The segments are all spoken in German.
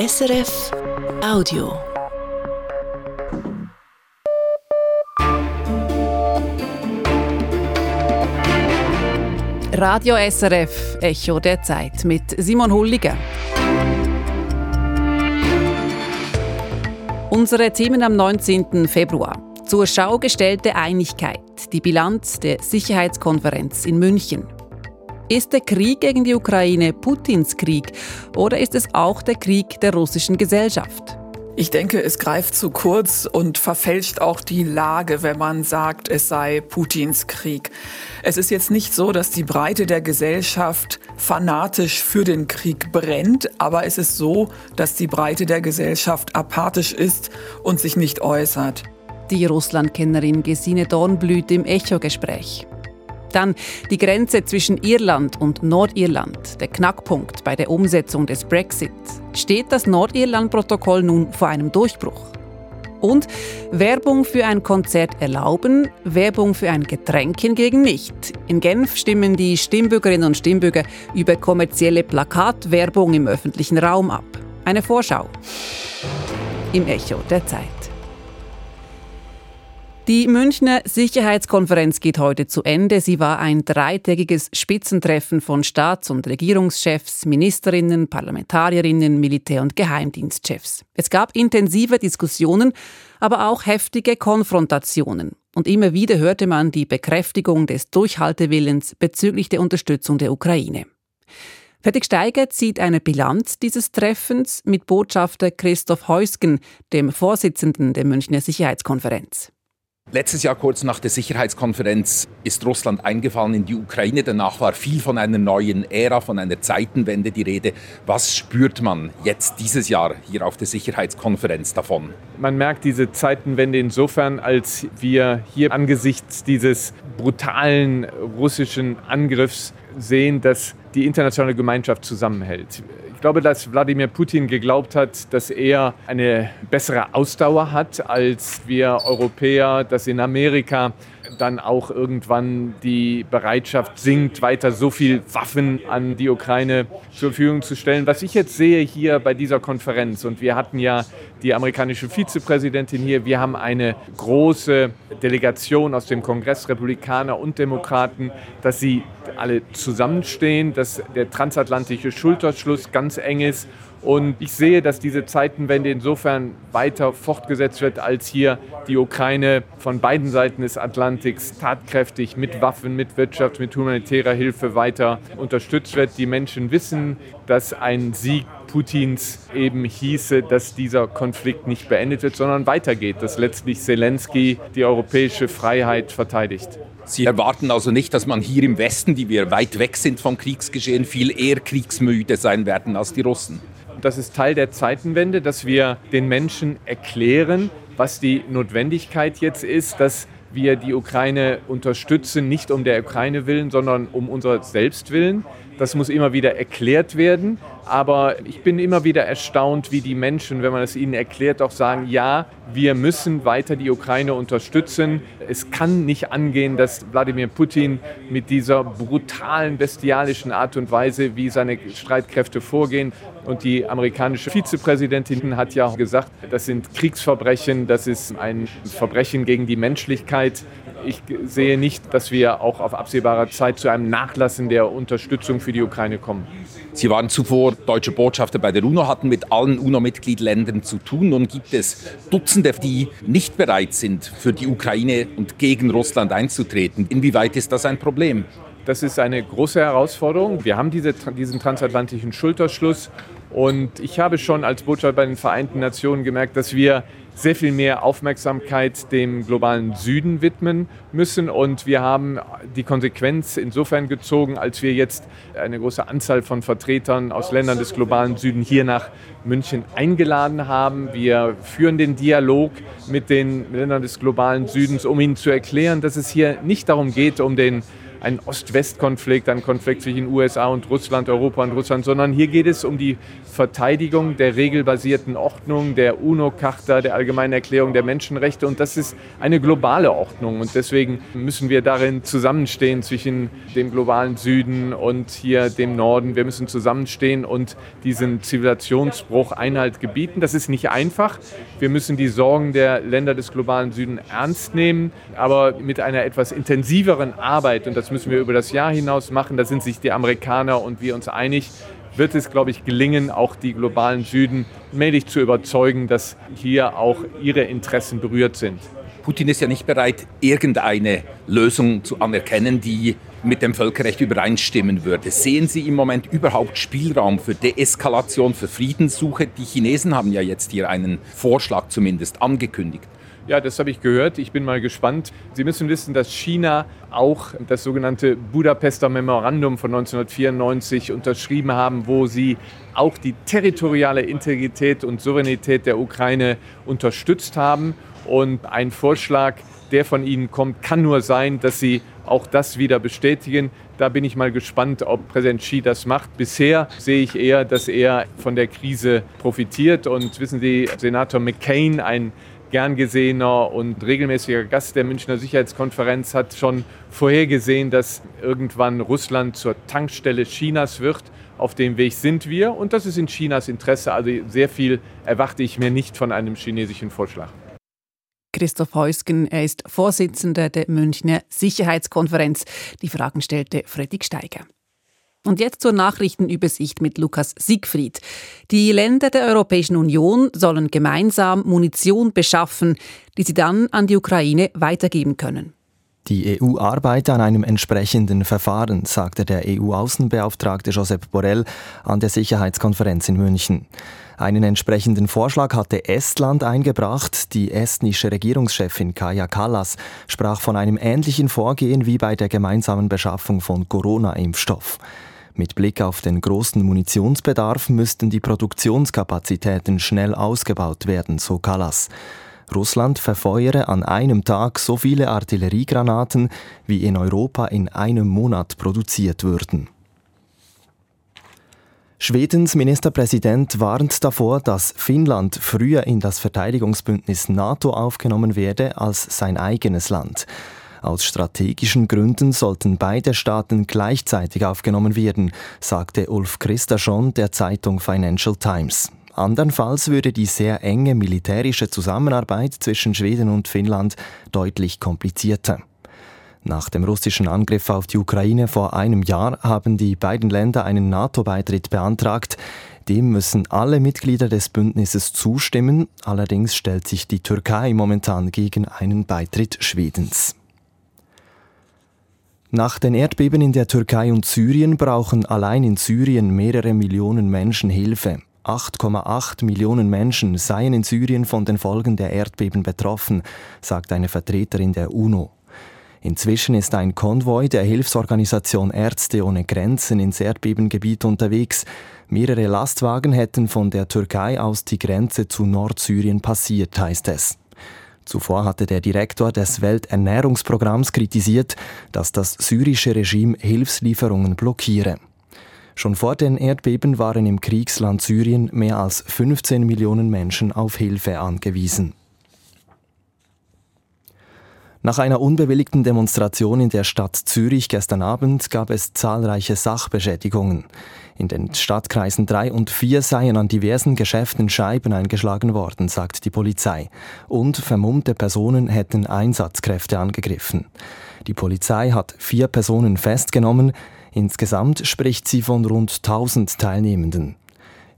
SRF Audio. Radio SRF Echo der Zeit mit Simon Hulliger. Unsere Themen am 19. Februar. Zur Schau gestellte Einigkeit, die Bilanz der Sicherheitskonferenz in München. Ist der Krieg gegen die Ukraine Putins Krieg oder ist es auch der Krieg der russischen Gesellschaft? Ich denke, es greift zu kurz und verfälscht auch die Lage, wenn man sagt, es sei Putins Krieg. Es ist jetzt nicht so, dass die Breite der Gesellschaft fanatisch für den Krieg brennt, aber es ist so, dass die Breite der Gesellschaft apathisch ist und sich nicht äußert. Die Russlandkennerin Gesine Dornblüt im Echo-Gespräch. Dann die Grenze zwischen Irland und Nordirland, der Knackpunkt bei der Umsetzung des Brexit. Steht das Nordirland-Protokoll nun vor einem Durchbruch? Und Werbung für ein Konzert erlauben, Werbung für ein Getränk hingegen nicht. In Genf stimmen die Stimmbürgerinnen und Stimmbürger über kommerzielle Plakatwerbung im öffentlichen Raum ab. Eine Vorschau im Echo der Zeit. Die Münchner Sicherheitskonferenz geht heute zu Ende. Sie war ein dreitägiges Spitzentreffen von Staats- und Regierungschefs, Ministerinnen, Parlamentarierinnen, Militär- und Geheimdienstchefs. Es gab intensive Diskussionen, aber auch heftige Konfrontationen. Und immer wieder hörte man die Bekräftigung des Durchhaltewillens bezüglich der Unterstützung der Ukraine. Fertig Steiger zieht eine Bilanz dieses Treffens mit Botschafter Christoph Heusgen, dem Vorsitzenden der Münchner Sicherheitskonferenz. Letztes Jahr, kurz nach der Sicherheitskonferenz, ist Russland eingefallen in die Ukraine. Danach war viel von einer neuen Ära, von einer Zeitenwende die Rede. Was spürt man jetzt dieses Jahr hier auf der Sicherheitskonferenz davon? Man merkt diese Zeitenwende insofern, als wir hier angesichts dieses brutalen russischen Angriffs sehen, dass die internationale Gemeinschaft zusammenhält. Ich glaube, dass Wladimir Putin geglaubt hat, dass er eine bessere Ausdauer hat als wir Europäer, dass in Amerika dann auch irgendwann die Bereitschaft sinkt, weiter so viel Waffen an die Ukraine zur Verfügung zu stellen. Was ich jetzt sehe hier bei dieser Konferenz, und wir hatten ja die amerikanische Vizepräsidentin hier, wir haben eine große Delegation aus dem Kongress, Republikaner und Demokraten, dass sie alle zusammenstehen, dass der transatlantische Schulterschluss ganz eng ist und ich sehe, dass diese Zeitenwende insofern weiter fortgesetzt wird, als hier die Ukraine von beiden Seiten des Atlantiks tatkräftig mit Waffen, mit Wirtschaft, mit humanitärer Hilfe weiter unterstützt wird. Die Menschen wissen, dass ein Sieg Putins eben hieße, dass dieser Konflikt nicht beendet wird, sondern weitergeht, dass letztlich Zelensky die europäische Freiheit verteidigt. Sie erwarten also nicht, dass man hier im Westen, die wir weit weg sind vom Kriegsgeschehen, viel eher kriegsmüde sein werden als die Russen? Das ist Teil der Zeitenwende, dass wir den Menschen erklären, was die Notwendigkeit jetzt ist, dass wir die Ukraine unterstützen, nicht um der Ukraine willen, sondern um unser Selbst willen. Das muss immer wieder erklärt werden. Aber ich bin immer wieder erstaunt, wie die Menschen, wenn man es ihnen erklärt, auch sagen, ja, wir müssen weiter die Ukraine unterstützen. Es kann nicht angehen, dass Wladimir Putin mit dieser brutalen, bestialischen Art und Weise, wie seine Streitkräfte vorgehen. Und die amerikanische Vizepräsidentin hat ja gesagt, das sind Kriegsverbrechen, das ist ein Verbrechen gegen die Menschlichkeit. Ich sehe nicht, dass wir auch auf absehbare Zeit zu einem Nachlassen der Unterstützung für die Ukraine kommen. Sie waren zuvor deutsche Botschafter bei der UNO, hatten mit allen UNO-Mitgliedländern zu tun. Nun gibt es Dutzende, die nicht bereit sind, für die Ukraine und gegen Russland einzutreten. Inwieweit ist das ein Problem? Das ist eine große Herausforderung. Wir haben diese, diesen transatlantischen Schulterschluss und ich habe schon als Botschafter bei den Vereinten Nationen gemerkt, dass wir sehr viel mehr Aufmerksamkeit dem globalen Süden widmen müssen. Und wir haben die Konsequenz insofern gezogen, als wir jetzt eine große Anzahl von Vertretern aus Ländern des globalen Süden hier nach München eingeladen haben. Wir führen den Dialog mit den Ländern des globalen Südens, um ihnen zu erklären, dass es hier nicht darum geht, um den einen Ost-West-Konflikt, einen Konflikt zwischen USA und Russland, Europa und Russland, sondern hier geht es um die Verteidigung der regelbasierten Ordnung, der UNO-Charta, der Allgemeinen Erklärung der Menschenrechte. Und das ist eine globale Ordnung. Und deswegen müssen wir darin zusammenstehen zwischen dem globalen Süden und hier dem Norden. Wir müssen zusammenstehen und diesen Zivilisationsbruch Einhalt gebieten. Das ist nicht einfach. Wir müssen die Sorgen der Länder des globalen Süden ernst nehmen, aber mit einer etwas intensiveren Arbeit. Und das müssen wir über das Jahr hinaus machen. Da sind sich die Amerikaner und wir uns einig wird es, glaube ich, gelingen, auch die globalen Süden mäßig zu überzeugen, dass hier auch ihre Interessen berührt sind. Putin ist ja nicht bereit, irgendeine Lösung zu anerkennen, die mit dem Völkerrecht übereinstimmen würde. Sehen Sie im Moment überhaupt Spielraum für Deeskalation, für Friedenssuche? Die Chinesen haben ja jetzt hier einen Vorschlag zumindest angekündigt. Ja, das habe ich gehört. Ich bin mal gespannt. Sie müssen wissen, dass China auch das sogenannte Budapester Memorandum von 1994 unterschrieben haben, wo sie auch die territoriale Integrität und Souveränität der Ukraine unterstützt haben. Und ein Vorschlag, der von Ihnen kommt, kann nur sein, dass Sie auch das wieder bestätigen. Da bin ich mal gespannt, ob Präsident Xi das macht. Bisher sehe ich eher, dass er von der Krise profitiert. Und wissen Sie, Senator McCain, ein gern gesehener und regelmäßiger Gast der Münchner Sicherheitskonferenz hat schon vorhergesehen, dass irgendwann Russland zur Tankstelle Chinas wird. Auf dem Weg sind wir und das ist in Chinas Interesse. Also sehr viel erwarte ich mir nicht von einem chinesischen Vorschlag. Christoph Heusgen, er ist Vorsitzender der Münchner Sicherheitskonferenz. Die Fragen stellte Fredrik Steiger. Und jetzt zur Nachrichtenübersicht mit Lukas Siegfried. Die Länder der Europäischen Union sollen gemeinsam Munition beschaffen, die sie dann an die Ukraine weitergeben können. Die EU arbeitet an einem entsprechenden Verfahren, sagte der EU-Außenbeauftragte Josep Borrell an der Sicherheitskonferenz in München. Einen entsprechenden Vorschlag hatte Estland eingebracht. Die estnische Regierungschefin Kaja Kallas sprach von einem ähnlichen Vorgehen wie bei der gemeinsamen Beschaffung von Corona-Impfstoff. Mit Blick auf den großen Munitionsbedarf müssten die Produktionskapazitäten schnell ausgebaut werden, so Kallas. Russland verfeuere an einem Tag so viele Artilleriegranaten, wie in Europa in einem Monat produziert würden. Schwedens Ministerpräsident warnt davor, dass Finnland früher in das Verteidigungsbündnis NATO aufgenommen werde als sein eigenes Land. Aus strategischen Gründen sollten beide Staaten gleichzeitig aufgenommen werden, sagte Ulf Christasson der Zeitung Financial Times. Andernfalls würde die sehr enge militärische Zusammenarbeit zwischen Schweden und Finnland deutlich komplizierter. Nach dem russischen Angriff auf die Ukraine vor einem Jahr haben die beiden Länder einen NATO-Beitritt beantragt. Dem müssen alle Mitglieder des Bündnisses zustimmen. Allerdings stellt sich die Türkei momentan gegen einen Beitritt Schwedens. Nach den Erdbeben in der Türkei und Syrien brauchen allein in Syrien mehrere Millionen Menschen Hilfe. 8,8 Millionen Menschen seien in Syrien von den Folgen der Erdbeben betroffen, sagt eine Vertreterin der UNO. Inzwischen ist ein Konvoi der Hilfsorganisation Ärzte ohne Grenzen ins Erdbebengebiet unterwegs. Mehrere Lastwagen hätten von der Türkei aus die Grenze zu Nordsyrien passiert, heißt es. Zuvor hatte der Direktor des Welternährungsprogramms kritisiert, dass das syrische Regime Hilfslieferungen blockiere. Schon vor den Erdbeben waren im Kriegsland Syrien mehr als 15 Millionen Menschen auf Hilfe angewiesen. Nach einer unbewilligten Demonstration in der Stadt Zürich gestern Abend gab es zahlreiche Sachbeschädigungen. In den Stadtkreisen 3 und 4 seien an diversen Geschäften Scheiben eingeschlagen worden, sagt die Polizei. Und vermummte Personen hätten Einsatzkräfte angegriffen. Die Polizei hat vier Personen festgenommen. Insgesamt spricht sie von rund 1000 Teilnehmenden.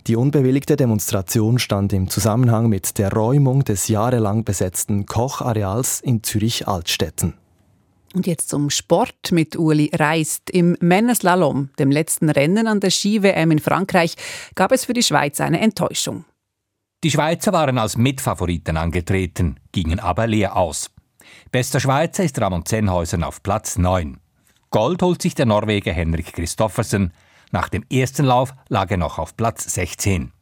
Die unbewilligte Demonstration stand im Zusammenhang mit der Räumung des jahrelang besetzten Kochareals in Zürich-Altstetten. Und jetzt zum Sport mit Uli Reist. Im Männerslalom, dem letzten Rennen an der Ski-WM in Frankreich, gab es für die Schweiz eine Enttäuschung. Die Schweizer waren als Mitfavoriten angetreten, gingen aber leer aus. Bester Schweizer ist Ramon Zenhäusern auf Platz 9. Gold holt sich der Norweger Henrik Christoffersen, nach dem ersten Lauf lag er noch auf Platz 16.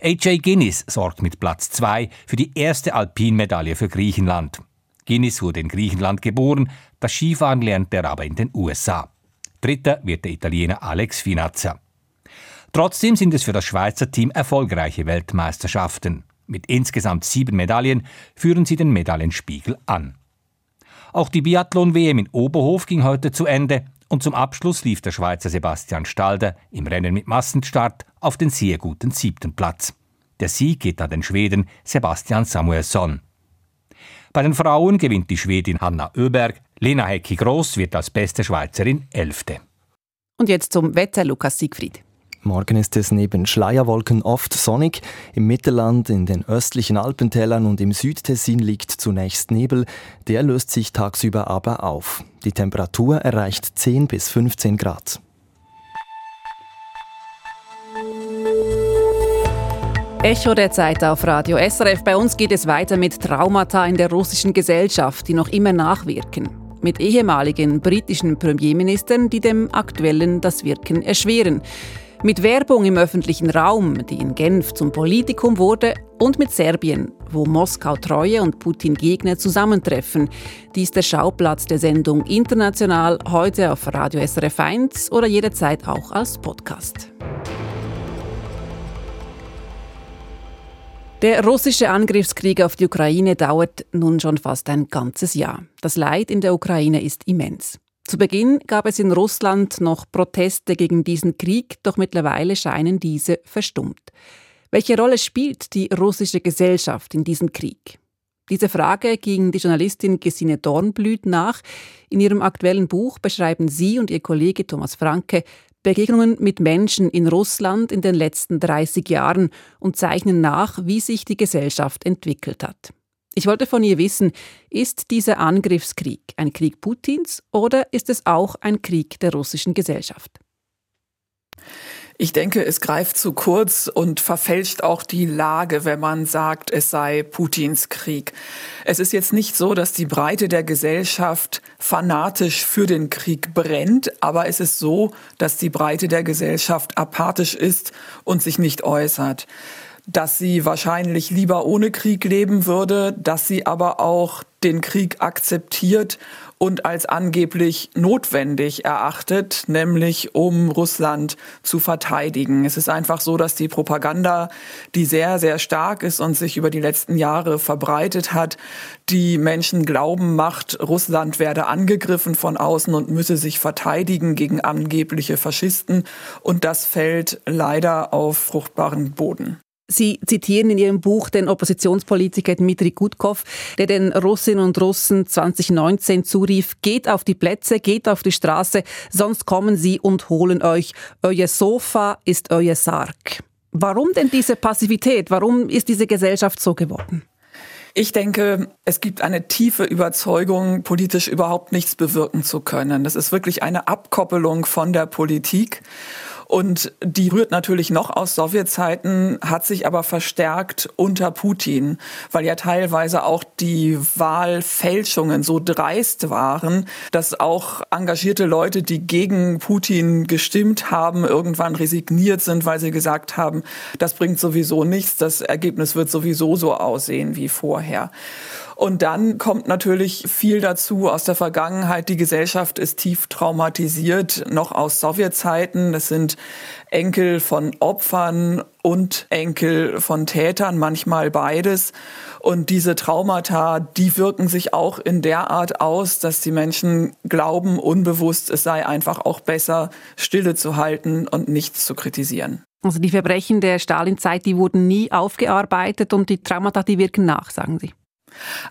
AJ Guinness sorgt mit Platz 2 für die erste Alpinmedaille für Griechenland. Guinness wurde in Griechenland geboren, das Skifahren lernte er aber in den USA. Dritter wird der Italiener Alex Finazza. Trotzdem sind es für das Schweizer Team erfolgreiche Weltmeisterschaften. Mit insgesamt sieben Medaillen führen sie den Medaillenspiegel an. Auch die Biathlon-WM in Oberhof ging heute zu Ende und zum Abschluss lief der Schweizer Sebastian Stalder im Rennen mit Massenstart auf den sehr guten siebten Platz. Der Sieg geht an den Schweden Sebastian Samuelsson. Bei den Frauen gewinnt die Schwedin Hanna Öberg, Lena Hecki Groß wird als beste Schweizerin Elfte. Und jetzt zum Wetter, Lukas Siegfried. Morgen ist es neben Schleierwolken oft sonnig. Im Mittelland, in den östlichen Alpentälern und im Südtessin liegt zunächst Nebel. Der löst sich tagsüber aber auf. Die Temperatur erreicht 10 bis 15 Grad. Echo der Zeit auf Radio SRF. Bei uns geht es weiter mit Traumata in der russischen Gesellschaft, die noch immer nachwirken. Mit ehemaligen britischen Premierministern, die dem aktuellen das Wirken erschweren. Mit Werbung im öffentlichen Raum, die in Genf zum Politikum wurde, und mit Serbien, wo Moskau-Treue und Putin-Gegner zusammentreffen. Dies der Schauplatz der Sendung International heute auf Radio SRF 1 oder jederzeit auch als Podcast. Der russische Angriffskrieg auf die Ukraine dauert nun schon fast ein ganzes Jahr. Das Leid in der Ukraine ist immens. Zu Beginn gab es in Russland noch Proteste gegen diesen Krieg, doch mittlerweile scheinen diese verstummt. Welche Rolle spielt die russische Gesellschaft in diesem Krieg? Diese Frage ging die Journalistin Gesine Dornblüt nach. In ihrem aktuellen Buch beschreiben sie und ihr Kollege Thomas Franke Begegnungen mit Menschen in Russland in den letzten 30 Jahren und zeichnen nach, wie sich die Gesellschaft entwickelt hat. Ich wollte von ihr wissen, ist dieser Angriffskrieg ein Krieg Putins oder ist es auch ein Krieg der russischen Gesellschaft? Ich denke, es greift zu kurz und verfälscht auch die Lage, wenn man sagt, es sei Putins Krieg. Es ist jetzt nicht so, dass die Breite der Gesellschaft fanatisch für den Krieg brennt, aber es ist so, dass die Breite der Gesellschaft apathisch ist und sich nicht äußert dass sie wahrscheinlich lieber ohne Krieg leben würde, dass sie aber auch den Krieg akzeptiert und als angeblich notwendig erachtet, nämlich um Russland zu verteidigen. Es ist einfach so, dass die Propaganda, die sehr, sehr stark ist und sich über die letzten Jahre verbreitet hat, die Menschen glauben macht, Russland werde angegriffen von außen und müsse sich verteidigen gegen angebliche Faschisten. Und das fällt leider auf fruchtbaren Boden. Sie zitieren in Ihrem Buch den Oppositionspolitiker Dmitri Gutkov, der den Russinnen und Russen 2019 zurief, geht auf die Plätze, geht auf die Straße, sonst kommen sie und holen euch. Euer Sofa ist euer Sarg. Warum denn diese Passivität? Warum ist diese Gesellschaft so geworden? Ich denke, es gibt eine tiefe Überzeugung, politisch überhaupt nichts bewirken zu können. Das ist wirklich eine Abkoppelung von der Politik. Und die rührt natürlich noch aus Sowjetzeiten, hat sich aber verstärkt unter Putin, weil ja teilweise auch die Wahlfälschungen so dreist waren, dass auch engagierte Leute, die gegen Putin gestimmt haben, irgendwann resigniert sind, weil sie gesagt haben, das bringt sowieso nichts, das Ergebnis wird sowieso so aussehen wie vorher. Und dann kommt natürlich viel dazu aus der Vergangenheit. Die Gesellschaft ist tief traumatisiert, noch aus Sowjetzeiten. Das sind Enkel von Opfern und Enkel von Tätern, manchmal beides. Und diese Traumata, die wirken sich auch in der Art aus, dass die Menschen glauben, unbewusst, es sei einfach auch besser, Stille zu halten und nichts zu kritisieren. Also die Verbrechen der Stalinzeit, die wurden nie aufgearbeitet und die Traumata, die wirken nach, sagen Sie.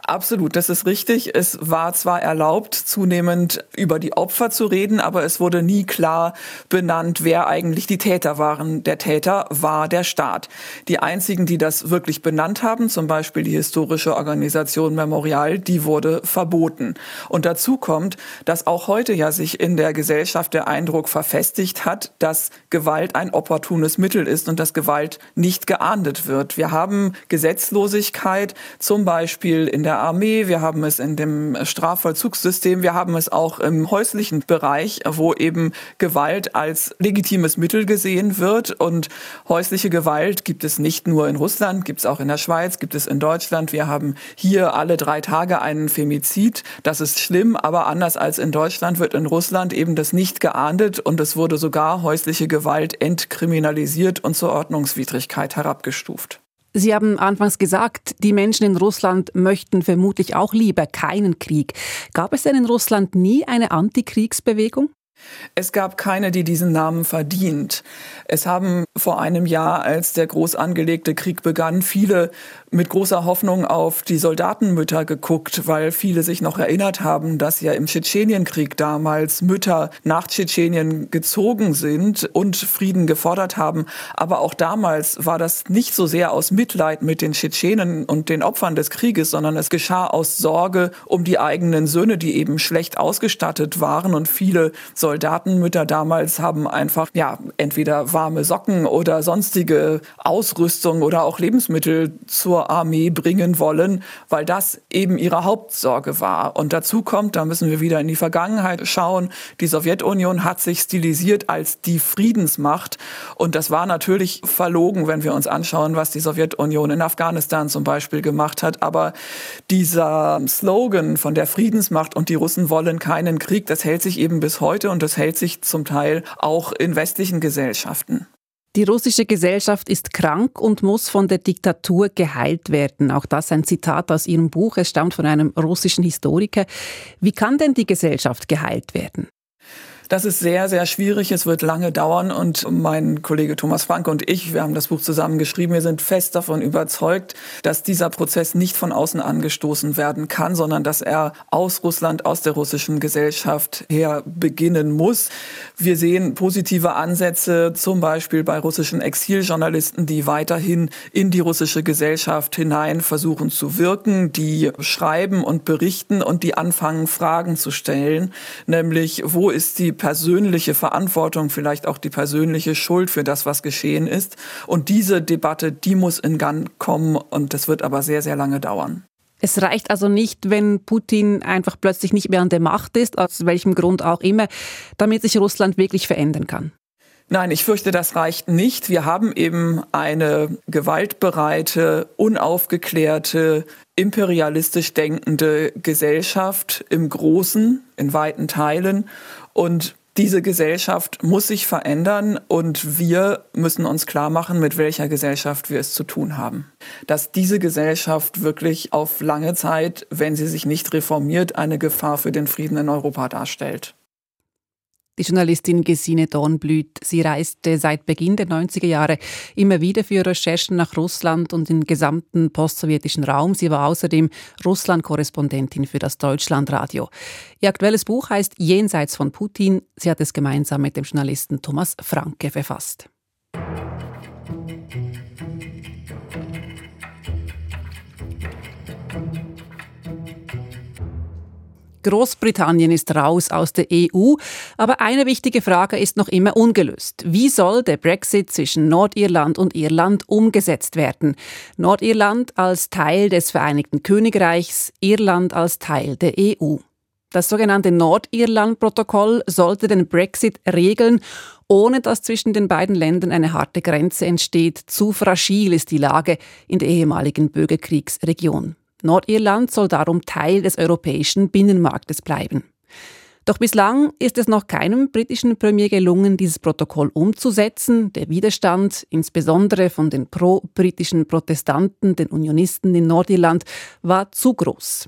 Absolut, das ist richtig. Es war zwar erlaubt, zunehmend über die Opfer zu reden, aber es wurde nie klar benannt, wer eigentlich die Täter waren. Der Täter war der Staat. Die einzigen, die das wirklich benannt haben, zum Beispiel die historische Organisation Memorial, die wurde verboten. Und dazu kommt, dass auch heute ja sich in der Gesellschaft der Eindruck verfestigt hat, dass Gewalt ein opportunes Mittel ist und dass Gewalt nicht geahndet wird. Wir haben Gesetzlosigkeit, zum Beispiel Beispiel in der Armee, wir haben es in dem Strafvollzugssystem, wir haben es auch im häuslichen Bereich, wo eben Gewalt als legitimes Mittel gesehen wird. Und häusliche Gewalt gibt es nicht nur in Russland, gibt es auch in der Schweiz, gibt es in Deutschland. Wir haben hier alle drei Tage einen Femizid. Das ist schlimm, aber anders als in Deutschland wird in Russland eben das nicht geahndet und es wurde sogar häusliche Gewalt entkriminalisiert und zur Ordnungswidrigkeit herabgestuft. Sie haben anfangs gesagt, die Menschen in Russland möchten vermutlich auch lieber keinen Krieg. Gab es denn in Russland nie eine Antikriegsbewegung? Es gab keine, die diesen Namen verdient. Es haben vor einem Jahr, als der groß angelegte Krieg begann, viele mit großer Hoffnung auf die Soldatenmütter geguckt, weil viele sich noch erinnert haben, dass ja im Tschetschenienkrieg damals Mütter nach Tschetschenien gezogen sind und Frieden gefordert haben. Aber auch damals war das nicht so sehr aus Mitleid mit den Tschetschenen und den Opfern des Krieges, sondern es geschah aus Sorge um die eigenen Söhne, die eben schlecht ausgestattet waren und viele Soldatenmütter damals haben einfach, ja, entweder warme Socken oder sonstige Ausrüstung oder auch Lebensmittel zur Armee bringen wollen, weil das eben ihre Hauptsorge war. Und dazu kommt, da müssen wir wieder in die Vergangenheit schauen, die Sowjetunion hat sich stilisiert als die Friedensmacht. Und das war natürlich verlogen, wenn wir uns anschauen, was die Sowjetunion in Afghanistan zum Beispiel gemacht hat. Aber dieser Slogan von der Friedensmacht und die Russen wollen keinen Krieg, das hält sich eben bis heute und das hält sich zum Teil auch in westlichen Gesellschaften. Die russische Gesellschaft ist krank und muss von der Diktatur geheilt werden. Auch das ein Zitat aus Ihrem Buch. Es stammt von einem russischen Historiker. Wie kann denn die Gesellschaft geheilt werden? Das ist sehr, sehr schwierig. Es wird lange dauern. Und mein Kollege Thomas Franke und ich, wir haben das Buch zusammen geschrieben. Wir sind fest davon überzeugt, dass dieser Prozess nicht von außen angestoßen werden kann, sondern dass er aus Russland, aus der russischen Gesellschaft her beginnen muss. Wir sehen positive Ansätze, zum Beispiel bei russischen Exiljournalisten, die weiterhin in die russische Gesellschaft hinein versuchen zu wirken, die schreiben und berichten und die anfangen, Fragen zu stellen, nämlich wo ist die persönliche Verantwortung, vielleicht auch die persönliche Schuld für das, was geschehen ist. Und diese Debatte, die muss in Gang kommen und das wird aber sehr, sehr lange dauern. Es reicht also nicht, wenn Putin einfach plötzlich nicht mehr an der Macht ist, aus welchem Grund auch immer, damit sich Russland wirklich verändern kann. Nein, ich fürchte, das reicht nicht. Wir haben eben eine gewaltbereite, unaufgeklärte, imperialistisch denkende Gesellschaft im Großen, in weiten Teilen. Und diese Gesellschaft muss sich verändern und wir müssen uns klar machen, mit welcher Gesellschaft wir es zu tun haben. Dass diese Gesellschaft wirklich auf lange Zeit, wenn sie sich nicht reformiert, eine Gefahr für den Frieden in Europa darstellt. Die Journalistin Gesine Dornblüt, sie reiste seit Beginn der 90er Jahre immer wieder für Recherchen nach Russland und den gesamten postsowjetischen Raum. Sie war außerdem Russland-Korrespondentin für das Deutschlandradio. Ihr aktuelles Buch heißt Jenseits von Putin. Sie hat es gemeinsam mit dem Journalisten Thomas Franke verfasst. Großbritannien ist raus aus der EU. Aber eine wichtige Frage ist noch immer ungelöst. Wie soll der Brexit zwischen Nordirland und Irland umgesetzt werden? Nordirland als Teil des Vereinigten Königreichs, Irland als Teil der EU. Das sogenannte Nordirland-Protokoll sollte den Brexit regeln, ohne dass zwischen den beiden Ländern eine harte Grenze entsteht. Zu fragil ist die Lage in der ehemaligen Bürgerkriegsregion. Nordirland soll darum Teil des europäischen Binnenmarktes bleiben. Doch bislang ist es noch keinem britischen Premier gelungen, dieses Protokoll umzusetzen. Der Widerstand, insbesondere von den pro-britischen Protestanten, den Unionisten in Nordirland, war zu groß.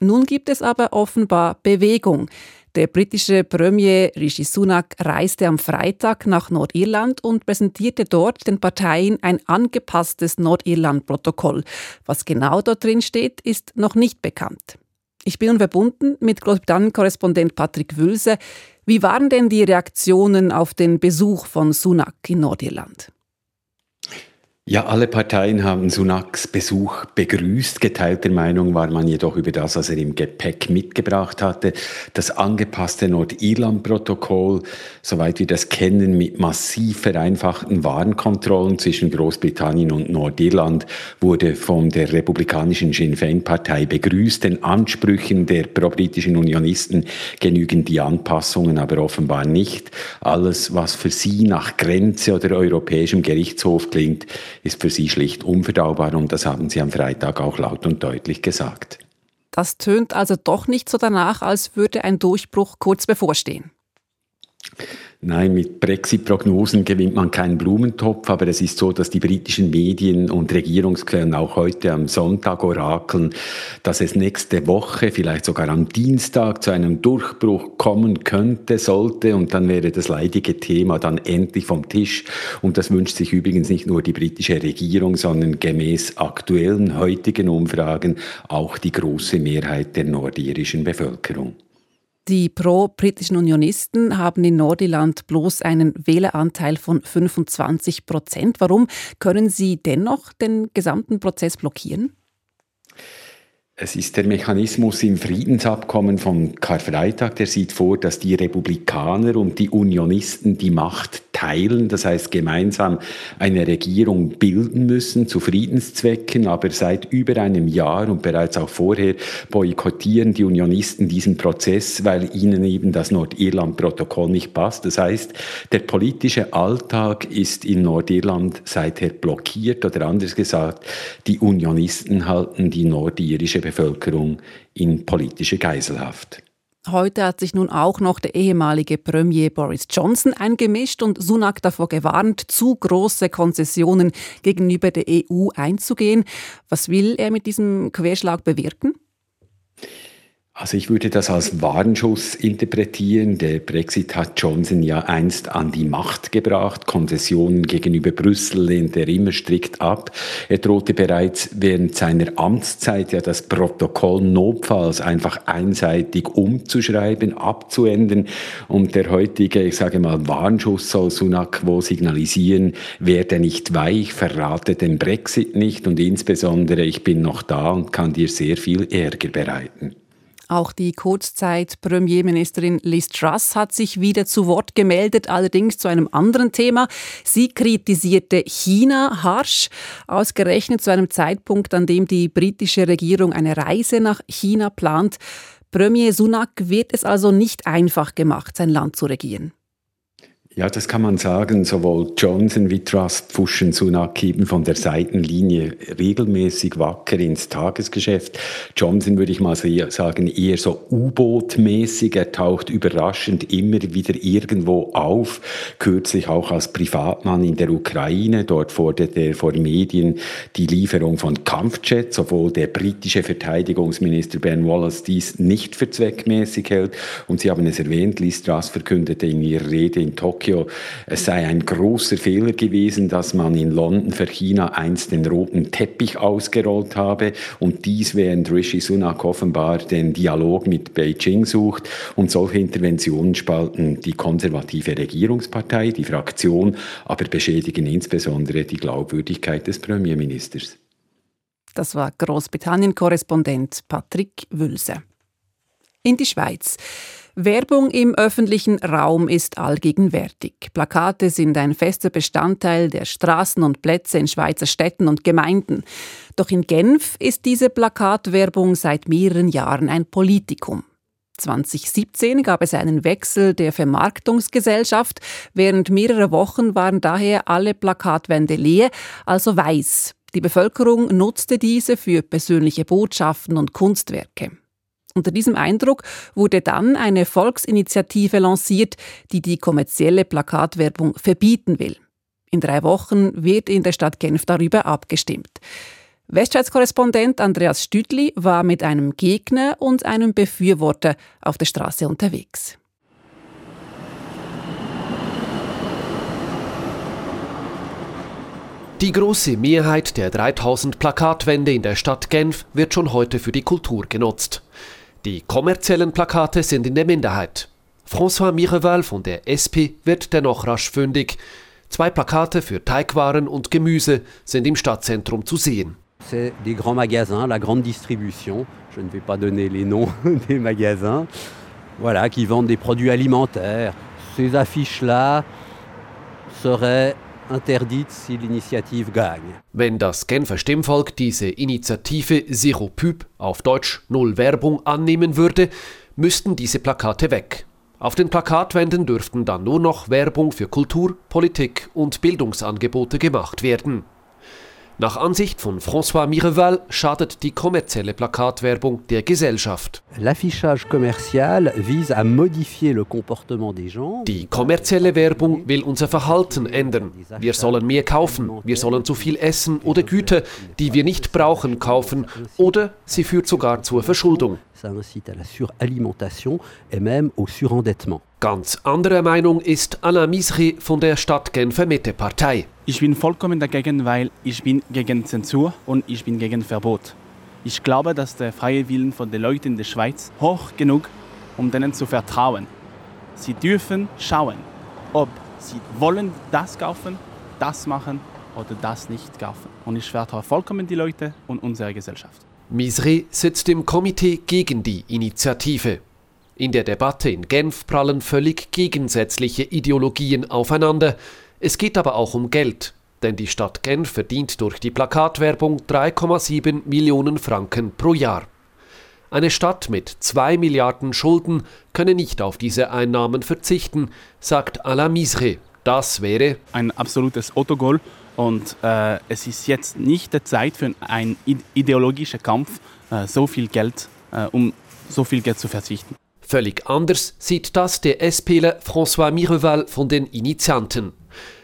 Nun gibt es aber offenbar Bewegung. Der britische Premier Rishi Sunak reiste am Freitag nach Nordirland und präsentierte dort den Parteien ein angepasstes Nordirland-Protokoll. Was genau dort drin steht, ist noch nicht bekannt. Ich bin verbunden mit Großbritannien-Korrespondent Patrick Wülse. Wie waren denn die Reaktionen auf den Besuch von Sunak in Nordirland? Ja, alle Parteien haben Sunaks Besuch begrüßt. Geteilter Meinung war man jedoch über das, was er im Gepäck mitgebracht hatte. Das angepasste Nordirland-Protokoll, soweit wir das kennen, mit massiv vereinfachten Warenkontrollen zwischen Großbritannien und Nordirland, wurde von der republikanischen Sinn Féin-Partei begrüßt. Den Ansprüchen der pro-britischen Unionisten genügen die Anpassungen aber offenbar nicht. Alles, was für sie nach Grenze oder europäischem Gerichtshof klingt, ist für sie schlicht unverdaubar und das haben sie am Freitag auch laut und deutlich gesagt. Das tönt also doch nicht so danach, als würde ein Durchbruch kurz bevorstehen. Nein, mit Brexit-Prognosen gewinnt man keinen Blumentopf, aber es ist so, dass die britischen Medien und Regierungsquellen auch heute am Sonntag orakeln, dass es nächste Woche, vielleicht sogar am Dienstag zu einem Durchbruch kommen könnte, sollte und dann wäre das leidige Thema dann endlich vom Tisch. Und das wünscht sich übrigens nicht nur die britische Regierung, sondern gemäß aktuellen heutigen Umfragen auch die große Mehrheit der nordirischen Bevölkerung. Die pro-britischen Unionisten haben in Nordirland bloß einen Wähleranteil von 25 Prozent. Warum können sie dennoch den gesamten Prozess blockieren? Es ist der Mechanismus im Friedensabkommen von Karfreitag, der sieht vor, dass die Republikaner und die Unionisten die Macht teilen, das heißt gemeinsam eine Regierung bilden müssen zu Friedenszwecken, aber seit über einem Jahr und bereits auch vorher boykottieren die Unionisten diesen Prozess, weil ihnen eben das Nordirland-Protokoll nicht passt. Das heißt, der politische Alltag ist in Nordirland seither blockiert oder anders gesagt, die Unionisten halten die nordirische Bevölkerung in politische Geiselhaft. Heute hat sich nun auch noch der ehemalige Premier Boris Johnson eingemischt und Sunak davor gewarnt, zu große Konzessionen gegenüber der EU einzugehen. Was will er mit diesem Querschlag bewirken? Also ich würde das als Warnschuss interpretieren. Der Brexit hat Johnson ja einst an die Macht gebracht. Konzessionen gegenüber Brüssel lehnt er immer strikt ab. Er drohte bereits während seiner Amtszeit ja das Protokoll notfalls einfach einseitig umzuschreiben, abzuändern. Und der heutige, ich sage mal, Warnschuss soll Sunak wohl signalisieren, werde nicht weich, verrate den Brexit nicht und insbesondere ich bin noch da und kann dir sehr viel Ärger bereiten. Auch die Kurzzeit-Premierministerin Liz Truss hat sich wieder zu Wort gemeldet, allerdings zu einem anderen Thema. Sie kritisierte China harsch, ausgerechnet zu einem Zeitpunkt, an dem die britische Regierung eine Reise nach China plant. Premier Sunak wird es also nicht einfach gemacht, sein Land zu regieren. Ja, das kann man sagen. Sowohl Johnson wie Truss pfuschen Sunak eben von der Seitenlinie regelmäßig wacker ins Tagesgeschäft. Johnson würde ich mal sagen, eher so U-Boot-mäßig. Er taucht überraschend immer wieder irgendwo auf. Kürzlich auch als Privatmann in der Ukraine. Dort forderte er vor Medien die Lieferung von Kampfjets, obwohl der britische Verteidigungsminister Ben Wallace dies nicht für zweckmäßig hält. Und Sie haben es erwähnt, Liz Truss verkündete in ihrer Rede in Tokio, Tokio, es sei ein großer Fehler gewesen, dass man in London für China einst den roten Teppich ausgerollt habe und dies während Rishi Sunak offenbar den Dialog mit Beijing sucht und solche Interventionen spalten die konservative Regierungspartei, die Fraktion, aber beschädigen insbesondere die Glaubwürdigkeit des Premierministers. Das war Großbritannien-Korrespondent Patrick Wülse. In die Schweiz. Werbung im öffentlichen Raum ist allgegenwärtig. Plakate sind ein fester Bestandteil der Straßen und Plätze in Schweizer Städten und Gemeinden. Doch in Genf ist diese Plakatwerbung seit mehreren Jahren ein Politikum. 2017 gab es einen Wechsel der Vermarktungsgesellschaft. Während mehrerer Wochen waren daher alle Plakatwände leer, also weiß. Die Bevölkerung nutzte diese für persönliche Botschaften und Kunstwerke. Unter diesem Eindruck wurde dann eine Volksinitiative lanciert, die die kommerzielle Plakatwerbung verbieten will. In drei Wochen wird in der Stadt Genf darüber abgestimmt. Westschweiz-Korrespondent Andreas Stüdli war mit einem Gegner und einem Befürworter auf der Straße unterwegs. Die große Mehrheit der 3000 Plakatwände in der Stadt Genf wird schon heute für die Kultur genutzt. Die kommerziellen Plakate sind in der Minderheit. François Mireval von der SP wird dennoch rasch fündig. Zwei Plakate für Teigwaren und Gemüse sind im Stadtzentrum zu sehen. C'est des grands magasins, la grande distribution. Je ne vais pas donner les noms des magasins. Voilà, qui vendent des produits alimentaires. Ces affiches-là seraient interdites si l'initiative gagne. Wenn das Genfer Stimmvolk diese Initiative Zero Pub, auf Deutsch Null Werbung, annehmen würde, müssten diese Plakate weg. Auf den Plakatwänden dürften dann nur noch Werbung für Kultur, Politik und Bildungsangebote gemacht werden. Nach Ansicht von François Mireval schadet die kommerzielle Plakatwerbung der Gesellschaft. Die kommerzielle Werbung will unser Verhalten ändern. Wir sollen mehr kaufen, wir sollen zu viel essen oder Güter, die wir nicht brauchen, kaufen oder sie führt sogar zur Verschuldung. Ça incite à la suralimentation et même au surendettement. Ganz anderer Meinung ist Alain Misri von der Stadt Genfer Mitte-Partei. Ich bin vollkommen dagegen, weil ich bin gegen Zensur und ich bin gegen Verbot. Ich glaube, dass der freie Willen von den Leuten in der Schweiz hoch genug, um denen zu vertrauen. Sie dürfen schauen, ob sie wollen das kaufen, das machen oder das nicht kaufen. Und ich vertraue vollkommen die Leute und unsere Gesellschaft. Misri sitzt im Komitee gegen die Initiative. In der Debatte in Genf prallen völlig gegensätzliche Ideologien aufeinander. Es geht aber auch um Geld, denn die Stadt Genf verdient durch die Plakatwerbung 3,7 Millionen Franken pro Jahr. Eine Stadt mit 2 Milliarden Schulden könne nicht auf diese Einnahmen verzichten, sagt Alain Misre. Das wäre ein absolutes Autogol und äh, es ist jetzt nicht die Zeit für einen ideologischen Kampf, äh, so viel Geld, äh, um so viel Geld zu verzichten. Völlig anders sieht das der SPler François Mireval von den Initianten.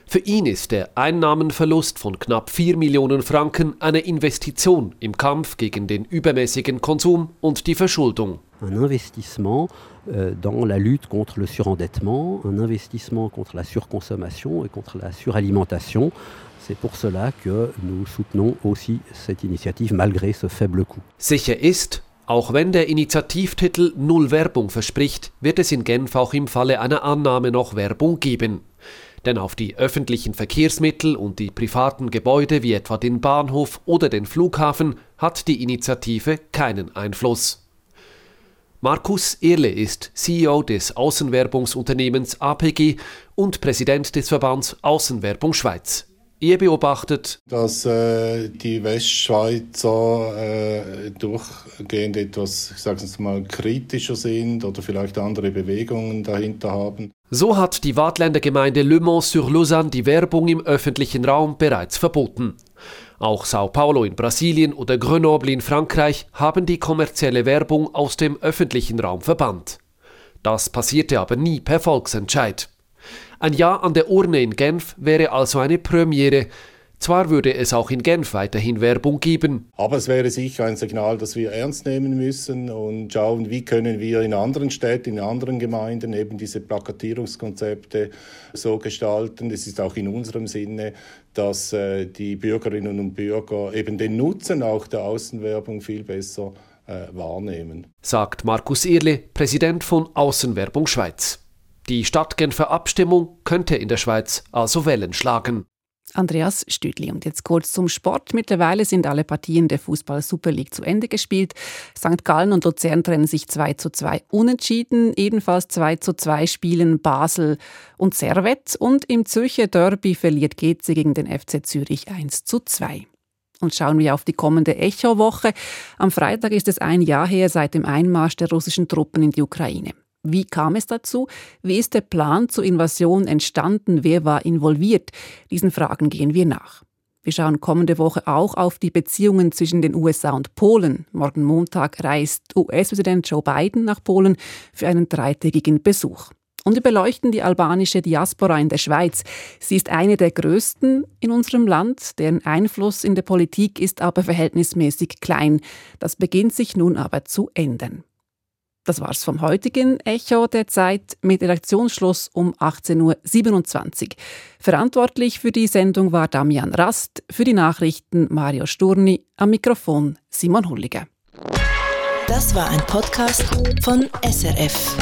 Für ihn ist der Einnahmenverlust von knapp 4 Millionen Franken eine Investition im Kampf gegen den übermäßigen Konsum und die Verschuldung. Un investissement euh, dans la lutte contre le surendettement, un investissement contre la surconsommation et contre la suralimentation. C'est pour cela que nous soutenons aussi cette initiative malgré ce faible coût. Sicher ist, auch wenn der Initiativtitel Null Werbung verspricht, wird es in Genf auch im Falle einer Annahme noch Werbung geben. Denn auf die öffentlichen Verkehrsmittel und die privaten Gebäude wie etwa den Bahnhof oder den Flughafen hat die Initiative keinen Einfluss. Markus Erle ist CEO des Außenwerbungsunternehmens APG und Präsident des Verbands Außenwerbung Schweiz. Ihr beobachtet, dass äh, die Westschweizer äh, durchgehend etwas, ich sage es mal, kritischer sind oder vielleicht andere Bewegungen dahinter haben. So hat die Waadtländer Gemeinde Le Mans-sur-Lausanne die Werbung im öffentlichen Raum bereits verboten. Auch Sao Paulo in Brasilien oder Grenoble in Frankreich haben die kommerzielle Werbung aus dem öffentlichen Raum verbannt. Das passierte aber nie per Volksentscheid. Ein Ja an der Urne in Genf wäre also eine Premiere. Zwar würde es auch in Genf weiterhin Werbung geben. Aber es wäre sicher ein Signal, das wir ernst nehmen müssen und schauen, wie können wir in anderen Städten, in anderen Gemeinden eben diese Plakatierungskonzepte so gestalten. Es ist auch in unserem Sinne, dass äh, die Bürgerinnen und Bürger eben den Nutzen auch der Außenwerbung viel besser äh, wahrnehmen. Sagt Markus Irle, Präsident von Außenwerbung Schweiz. Die Stadtgenfer Abstimmung könnte in der Schweiz also Wellen schlagen. Andreas Stüdli. Und jetzt kurz zum Sport. Mittlerweile sind alle Partien der Fußball Super League zu Ende gespielt. St. Gallen und Luzern trennen sich 2 zu 2 unentschieden. Ebenfalls 2 zu 2 spielen Basel und Servet. Und im Zürcher Derby verliert GC gegen den FC Zürich 1 zu 2. Und schauen wir auf die kommende Echo-Woche. Am Freitag ist es ein Jahr her seit dem Einmarsch der russischen Truppen in die Ukraine. Wie kam es dazu? Wie ist der Plan zur Invasion entstanden? Wer war involviert? Diesen Fragen gehen wir nach. Wir schauen kommende Woche auch auf die Beziehungen zwischen den USA und Polen. Morgen Montag reist US-Präsident Joe Biden nach Polen für einen dreitägigen Besuch. Und wir beleuchten die albanische Diaspora in der Schweiz. Sie ist eine der größten in unserem Land, deren Einfluss in der Politik ist aber verhältnismäßig klein. Das beginnt sich nun aber zu ändern. Das war's vom heutigen Echo der Zeit mit Redaktionsschluss um 18.27 Uhr. Verantwortlich für die Sendung war Damian Rast, für die Nachrichten Mario Sturni, am Mikrofon Simon Hulliger. Das war ein Podcast von SRF.